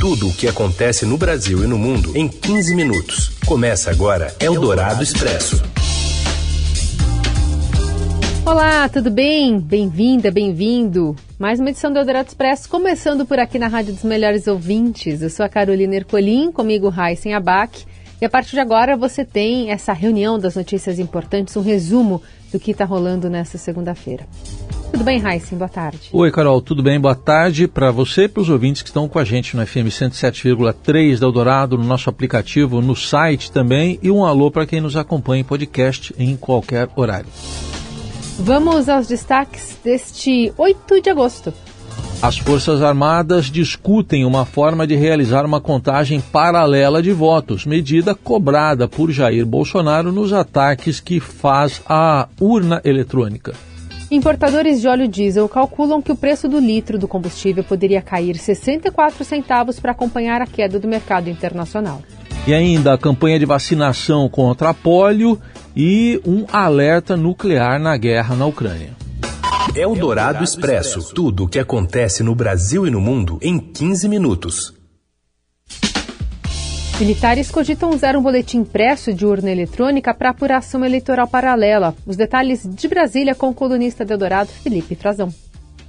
Tudo o que acontece no Brasil e no mundo em 15 minutos. Começa agora Eldorado Expresso. Olá, tudo bem? Bem-vinda, bem-vindo. Mais uma edição do Eldorado Expresso, começando por aqui na Rádio dos Melhores Ouvintes. Eu sou a Carolina Ercolim, comigo Raíssen Abac. E a partir de agora você tem essa reunião das notícias importantes, um resumo do que está rolando nesta segunda-feira. Tudo bem, Heisen? Boa tarde. Oi, Carol, tudo bem? Boa tarde para você e para os ouvintes que estão com a gente no FM 107,3 da Eldorado, no nosso aplicativo, no site também, e um alô para quem nos acompanha em podcast em qualquer horário. Vamos aos destaques deste 8 de agosto. As Forças Armadas discutem uma forma de realizar uma contagem paralela de votos, medida cobrada por Jair Bolsonaro nos ataques que faz à urna eletrônica. Importadores de óleo diesel calculam que o preço do litro do combustível poderia cair 64 centavos para acompanhar a queda do mercado internacional. E ainda a campanha de vacinação contra a polio e um alerta nuclear na guerra na Ucrânia. É o Dourado Expresso. Tudo o que acontece no Brasil e no mundo em 15 minutos. Militares cogitam usar um boletim impresso de urna eletrônica para apuração eleitoral paralela. Os detalhes de Brasília com o colunista de Eldorado, Felipe Frazão.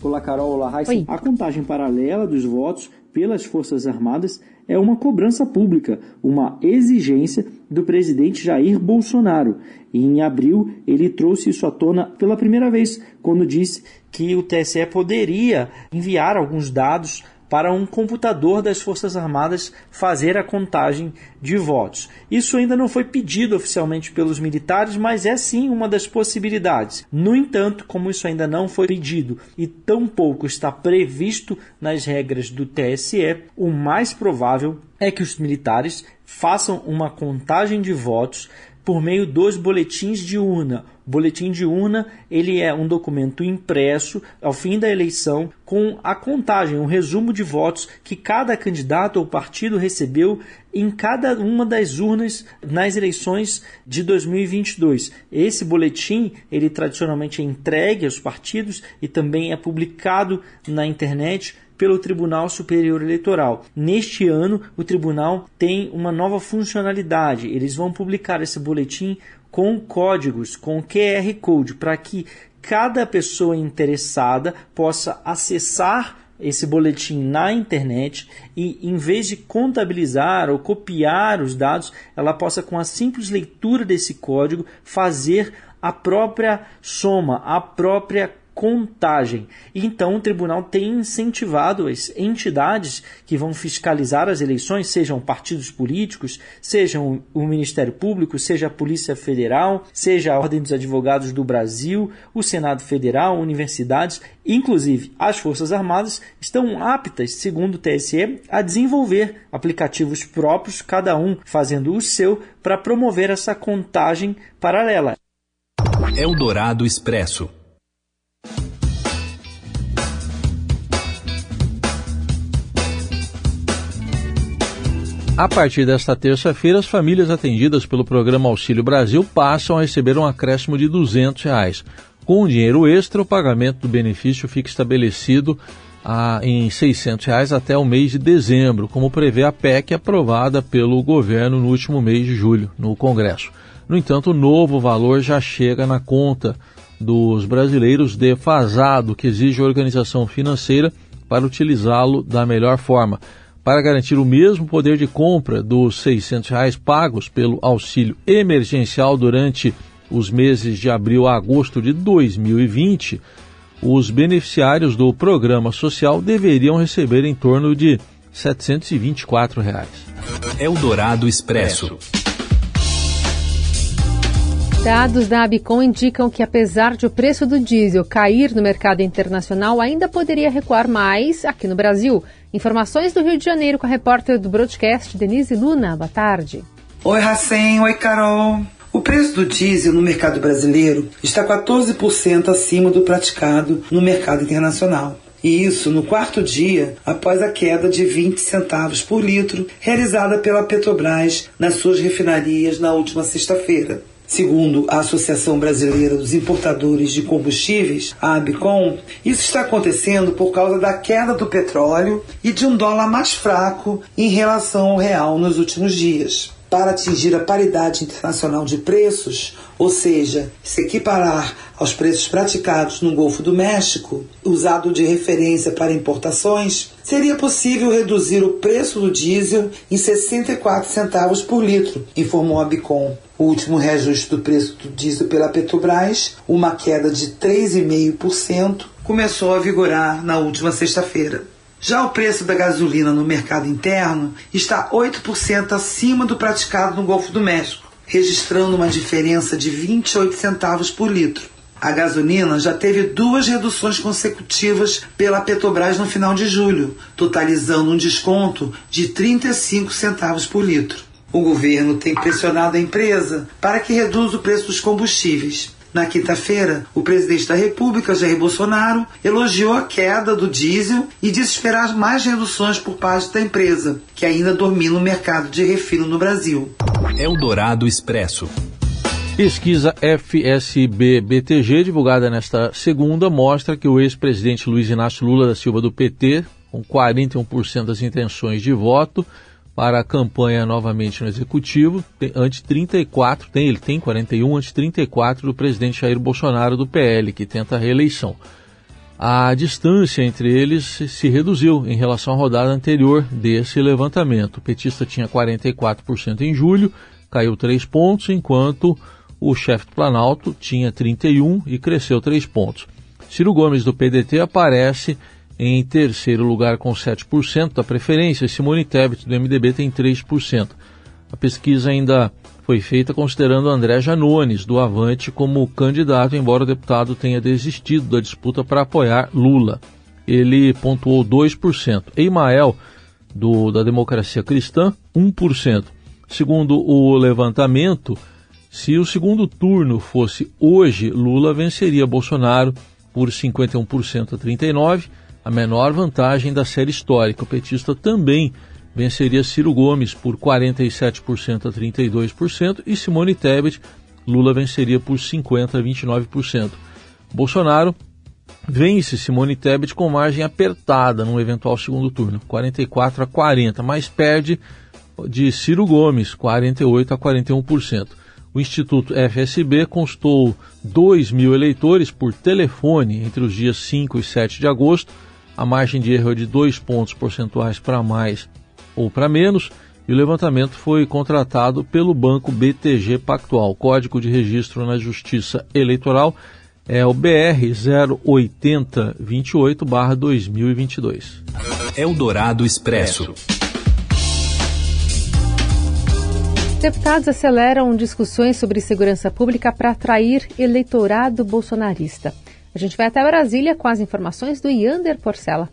Olá, Carol. Olá, Raíssa. A contagem paralela dos votos pelas Forças Armadas é uma cobrança pública, uma exigência do presidente Jair Bolsonaro. E em abril ele trouxe isso à tona pela primeira vez, quando disse que o TSE poderia enviar alguns dados para um computador das Forças Armadas fazer a contagem de votos. Isso ainda não foi pedido oficialmente pelos militares, mas é sim uma das possibilidades. No entanto, como isso ainda não foi pedido e tampouco está previsto nas regras do TSE, o mais provável é que os militares façam uma contagem de votos por meio dos boletins de urna. O boletim de urna ele é um documento impresso ao fim da eleição com a contagem, um resumo de votos que cada candidato ou partido recebeu em cada uma das urnas nas eleições de 2022. Esse boletim ele tradicionalmente é entregue aos partidos e também é publicado na internet pelo Tribunal Superior Eleitoral. Neste ano, o tribunal tem uma nova funcionalidade. Eles vão publicar esse boletim com códigos, com QR Code, para que cada pessoa interessada possa acessar esse boletim na internet e, em vez de contabilizar ou copiar os dados, ela possa, com a simples leitura desse código, fazer a própria soma, a própria contagem. Então, o tribunal tem incentivado as entidades que vão fiscalizar as eleições, sejam partidos políticos, sejam o Ministério Público, seja a Polícia Federal, seja a Ordem dos Advogados do Brasil, o Senado Federal, universidades, inclusive as Forças Armadas, estão aptas, segundo o TSE, a desenvolver aplicativos próprios, cada um fazendo o seu, para promover essa contagem paralela. Eldorado Expresso. A partir desta terça-feira, as famílias atendidas pelo programa Auxílio Brasil passam a receber um acréscimo de 200 reais. Com o dinheiro extra, o pagamento do benefício fica estabelecido ah, em 600 reais até o mês de dezembro, como prevê a PEC aprovada pelo governo no último mês de julho, no Congresso. No entanto, o novo valor já chega na conta dos brasileiros defasado, que exige organização financeira para utilizá-lo da melhor forma para garantir o mesmo poder de compra dos 600 reais pagos pelo auxílio emergencial durante os meses de abril a agosto de 2020, os beneficiários do programa social deveriam receber em torno de 724 reais. Eldorado Expresso. Dados da Abicom indicam que, apesar de o preço do diesel cair no mercado internacional, ainda poderia recuar mais aqui no Brasil. Informações do Rio de Janeiro com a repórter do broadcast, Denise Luna. Boa tarde. Oi, Racem. Oi, Carol. O preço do diesel no mercado brasileiro está 14% acima do praticado no mercado internacional. E isso no quarto dia após a queda de 20 centavos por litro realizada pela Petrobras nas suas refinarias na última sexta-feira. Segundo a Associação Brasileira dos Importadores de Combustíveis, a ABCOM, isso está acontecendo por causa da queda do petróleo e de um dólar mais fraco em relação ao real nos últimos dias para atingir a paridade internacional de preços, ou seja, se equiparar aos preços praticados no Golfo do México, usado de referência para importações, seria possível reduzir o preço do diesel em 64 centavos por litro, informou a Bicom. O último reajuste do preço do diesel pela Petrobras, uma queda de 3,5%, começou a vigorar na última sexta-feira. Já o preço da gasolina no mercado interno está 8% acima do praticado no Golfo do México, registrando uma diferença de 28 centavos por litro. A gasolina já teve duas reduções consecutivas pela Petrobras no final de julho, totalizando um desconto de 35 centavos por litro. O governo tem pressionado a empresa para que reduza o preço dos combustíveis. Na quinta-feira, o presidente da República, Jair Bolsonaro, elogiou a queda do diesel e disse esperar mais reduções por parte da empresa, que ainda domina o mercado de refino no Brasil. Eldorado Expresso. Pesquisa FSB-BTG, divulgada nesta segunda, mostra que o ex-presidente Luiz Inácio Lula da Silva do PT, com 41% das intenções de voto, para a campanha novamente no executivo, ante 34, tem, ele tem 41 ante 34 do presidente Jair Bolsonaro do PL, que tenta a reeleição. A distância entre eles se reduziu em relação à rodada anterior desse levantamento. O petista tinha 44% em julho, caiu 3 pontos, enquanto o chefe do Planalto tinha 31 e cresceu 3 pontos. Ciro Gomes do PDT aparece em terceiro lugar com 7% da preferência, Simone Tebet do MDB tem 3%. A pesquisa ainda foi feita considerando André Janones do Avante como candidato, embora o deputado tenha desistido da disputa para apoiar Lula. Ele pontuou 2%. Eimael, do, da Democracia Cristã, 1%. Segundo o levantamento, se o segundo turno fosse hoje, Lula venceria Bolsonaro por 51% a 39%, a menor vantagem da série histórica. O petista também venceria Ciro Gomes por 47% a 32% e Simone Tebet, Lula venceria por 50% a 29%. Bolsonaro vence Simone Tebet com margem apertada num eventual segundo turno, 44 a 40, mas perde de Ciro Gomes, 48 a 41%. O Instituto FSB constou 2 mil eleitores por telefone entre os dias 5 e 7 de agosto a margem de erro é de dois pontos percentuais para mais ou para menos, e o levantamento foi contratado pelo banco BTG Pactual. O código de registro na Justiça Eleitoral é o BR 08028-2022. Eldorado Expresso. Deputados aceleram discussões sobre segurança pública para atrair eleitorado bolsonarista. A gente vai até Brasília com as informações do Yander Porcela.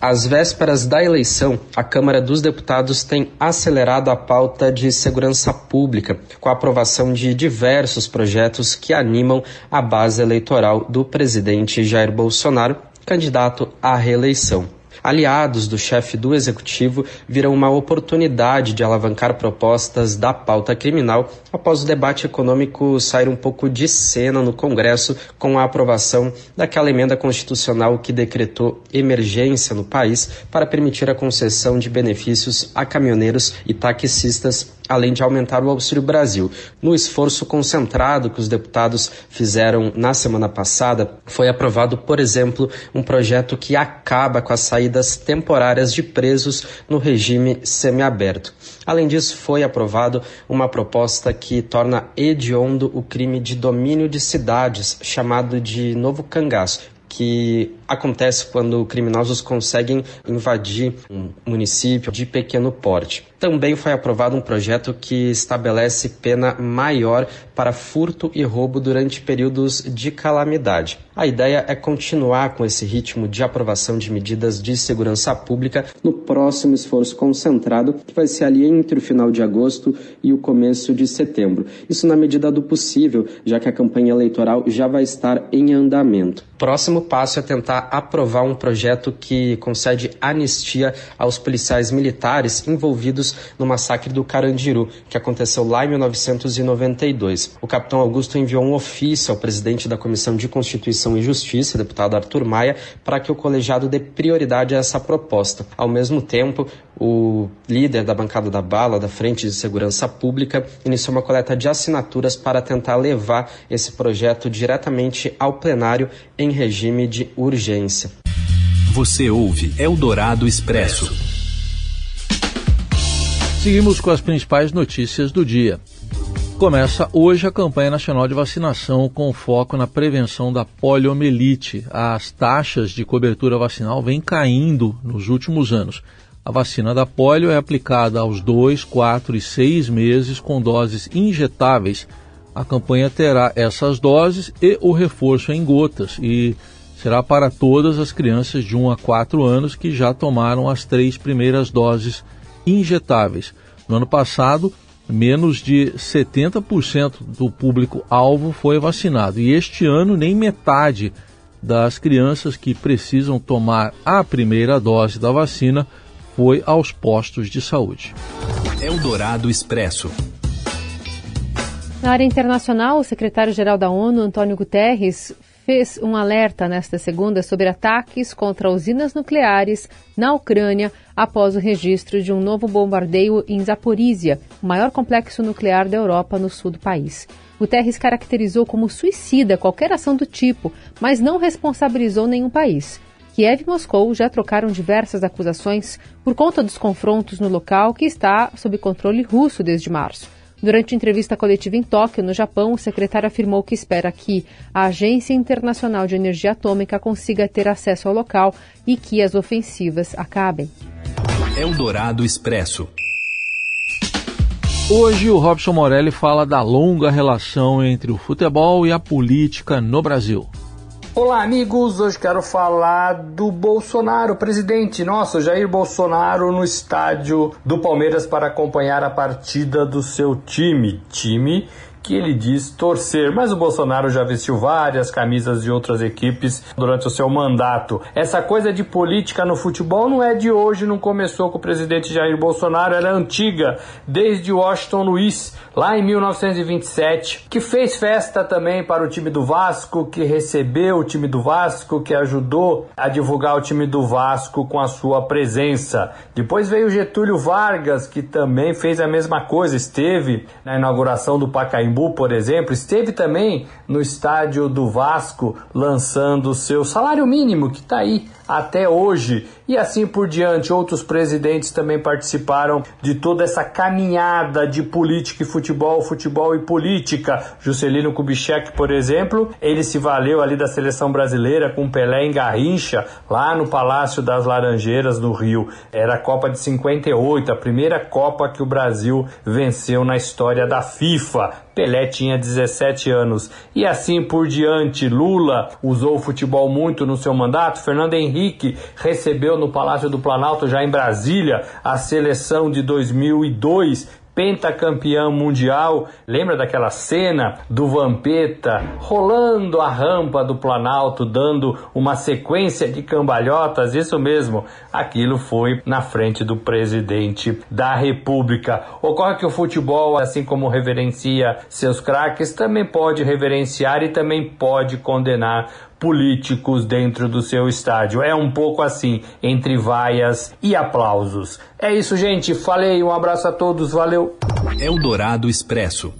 Às vésperas da eleição, a Câmara dos Deputados tem acelerado a pauta de segurança pública, com a aprovação de diversos projetos que animam a base eleitoral do presidente Jair Bolsonaro, candidato à reeleição aliados do chefe do executivo viram uma oportunidade de alavancar propostas da pauta criminal após o debate econômico sair um pouco de cena no Congresso com a aprovação daquela emenda constitucional que decretou emergência no país para permitir a concessão de benefícios a caminhoneiros e taxistas além de aumentar o Auxílio Brasil. No esforço concentrado que os deputados fizeram na semana passada, foi aprovado, por exemplo, um projeto que acaba com as saídas temporárias de presos no regime semiaberto. Além disso, foi aprovado uma proposta que torna hediondo o crime de domínio de cidades, chamado de novo cangaço, que acontece quando criminosos conseguem invadir um município de pequeno porte. Também foi aprovado um projeto que estabelece pena maior para furto e roubo durante períodos de calamidade. A ideia é continuar com esse ritmo de aprovação de medidas de segurança pública no próximo esforço concentrado, que vai ser ali entre o final de agosto e o começo de setembro. Isso na medida do possível, já que a campanha eleitoral já vai estar em andamento. Próximo passo é tentar tentar aprovar um projeto que concede anistia aos policiais militares envolvidos no massacre do Carandiru, que aconteceu lá em 1992. O capitão Augusto enviou um ofício ao presidente da Comissão de Constituição e Justiça, deputado Arthur Maia, para que o colegiado dê prioridade a essa proposta. Ao mesmo tempo, o líder da bancada da bala, da Frente de Segurança Pública, iniciou uma coleta de assinaturas para tentar levar esse projeto diretamente ao plenário em regime de urgência. Você ouve Eldorado Expresso. Seguimos com as principais notícias do dia. Começa hoje a campanha nacional de vacinação com foco na prevenção da poliomielite. As taxas de cobertura vacinal vêm caindo nos últimos anos. A vacina da polio é aplicada aos 2, 4 e 6 meses com doses injetáveis. A campanha terá essas doses e o reforço em gotas e será para todas as crianças de 1 a 4 anos que já tomaram as três primeiras doses injetáveis. No ano passado, menos de 70% do público-alvo foi vacinado e este ano nem metade das crianças que precisam tomar a primeira dose da vacina foi aos postos de saúde. Eldorado Expresso. Na área internacional, o secretário-geral da ONU, Antônio Guterres, fez um alerta nesta segunda sobre ataques contra usinas nucleares na Ucrânia após o registro de um novo bombardeio em Zaporizhia, o maior complexo nuclear da Europa no sul do país. Guterres caracterizou como suicida qualquer ação do tipo, mas não responsabilizou nenhum país. Kiev e Moscou já trocaram diversas acusações por conta dos confrontos no local que está sob controle russo desde março. Durante entrevista coletiva em Tóquio, no Japão, o secretário afirmou que espera que a Agência Internacional de Energia Atômica consiga ter acesso ao local e que as ofensivas acabem. Eldorado Expresso. Hoje o Robson Morelli fala da longa relação entre o futebol e a política no Brasil. Olá, amigos. Hoje quero falar do Bolsonaro, presidente nosso, Jair Bolsonaro, no estádio do Palmeiras para acompanhar a partida do seu time. Time que ele diz torcer, mas o Bolsonaro já vestiu várias camisas de outras equipes durante o seu mandato. Essa coisa de política no futebol não é de hoje, não começou com o presidente Jair Bolsonaro, era antiga, desde Washington Luiz, lá em 1927, que fez festa também para o time do Vasco, que recebeu o time do Vasco, que ajudou a divulgar o time do Vasco com a sua presença. Depois veio Getúlio Vargas, que também fez a mesma coisa, esteve na inauguração do Pacaembu Pacaembu, por exemplo, esteve também no estádio do Vasco lançando o seu salário mínimo, que está aí até hoje. E assim por diante, outros presidentes também participaram de toda essa caminhada de política e futebol, futebol e política. Juscelino Kubitschek, por exemplo, ele se valeu ali da seleção brasileira com Pelé em Garrincha, lá no Palácio das Laranjeiras, no Rio. Era a Copa de 58, a primeira Copa que o Brasil venceu na história da FIFA. Pelé tinha 17 anos. E assim por diante, Lula usou o futebol muito no seu mandato. Fernando Henrique recebeu no Palácio do Planalto, já em Brasília, a seleção de 2002 pentacampeão mundial. Lembra daquela cena do Vampeta rolando a rampa do Planalto, dando uma sequência de cambalhotas? Isso mesmo, aquilo foi na frente do presidente da República. Ocorre que o futebol, assim como reverencia seus craques, também pode reverenciar e também pode condenar políticos dentro do seu estádio. É um pouco assim, entre vaias e aplausos. É isso, gente. Falei, um abraço a todos, valeu. Eldorado Expresso.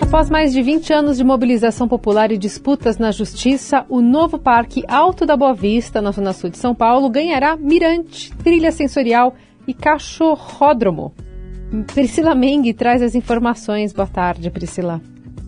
Após mais de 20 anos de mobilização popular e disputas na justiça, o novo Parque Alto da Boa Vista, na Zona Sul de São Paulo, ganhará mirante, trilha sensorial e cachorródromo. Priscila Meng traz as informações. Boa tarde, Priscila.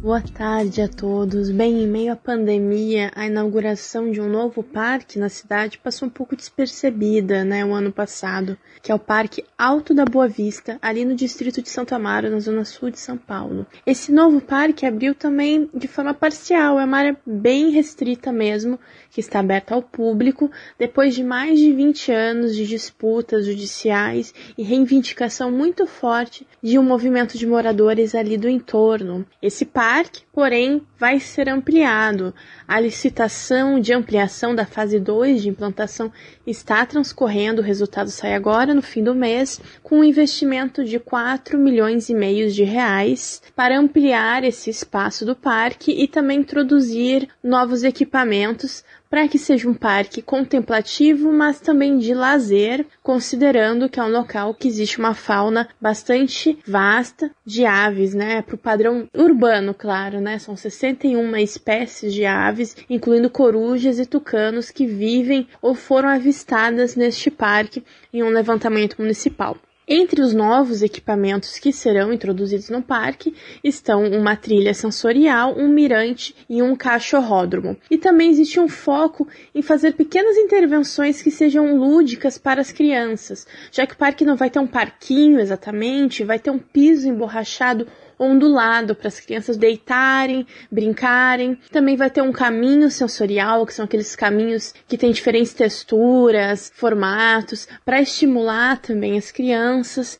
Boa tarde a todos. Bem, em meio à pandemia, a inauguração de um novo parque na cidade passou um pouco despercebida, né, o ano passado, que é o Parque Alto da Boa Vista, ali no distrito de Santo Amaro, na zona sul de São Paulo. Esse novo parque abriu também de forma parcial, é uma área bem restrita mesmo, que está aberta ao público, depois de mais de 20 anos de disputas judiciais e reivindicação muito forte de um movimento de moradores ali do entorno. Esse parque parque, porém vai ser ampliado. A licitação de ampliação da fase 2 de implantação está transcorrendo, o resultado sai agora no fim do mês, com um investimento de 4 milhões e meio de reais para ampliar esse espaço do parque e também introduzir novos equipamentos para que seja um parque contemplativo, mas também de lazer, considerando que é um local que existe uma fauna bastante vasta de aves, né? Para o padrão urbano, claro, né? São 61 espécies de aves, incluindo corujas e tucanos que vivem ou foram avistadas neste parque em um levantamento municipal. Entre os novos equipamentos que serão introduzidos no parque estão uma trilha sensorial, um mirante e um cachorródromo. E também existe um foco em fazer pequenas intervenções que sejam lúdicas para as crianças, já que o parque não vai ter um parquinho exatamente, vai ter um piso emborrachado ondulado para as crianças deitarem, brincarem. Também vai ter um caminho sensorial, que são aqueles caminhos que têm diferentes texturas, formatos, para estimular também as crianças.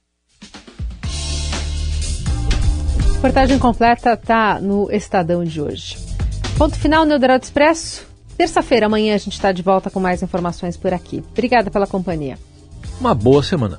A reportagem completa está no Estadão de hoje. Ponto final no Eldorado Expresso. Terça-feira, amanhã, a gente está de volta com mais informações por aqui. Obrigada pela companhia. Uma boa semana.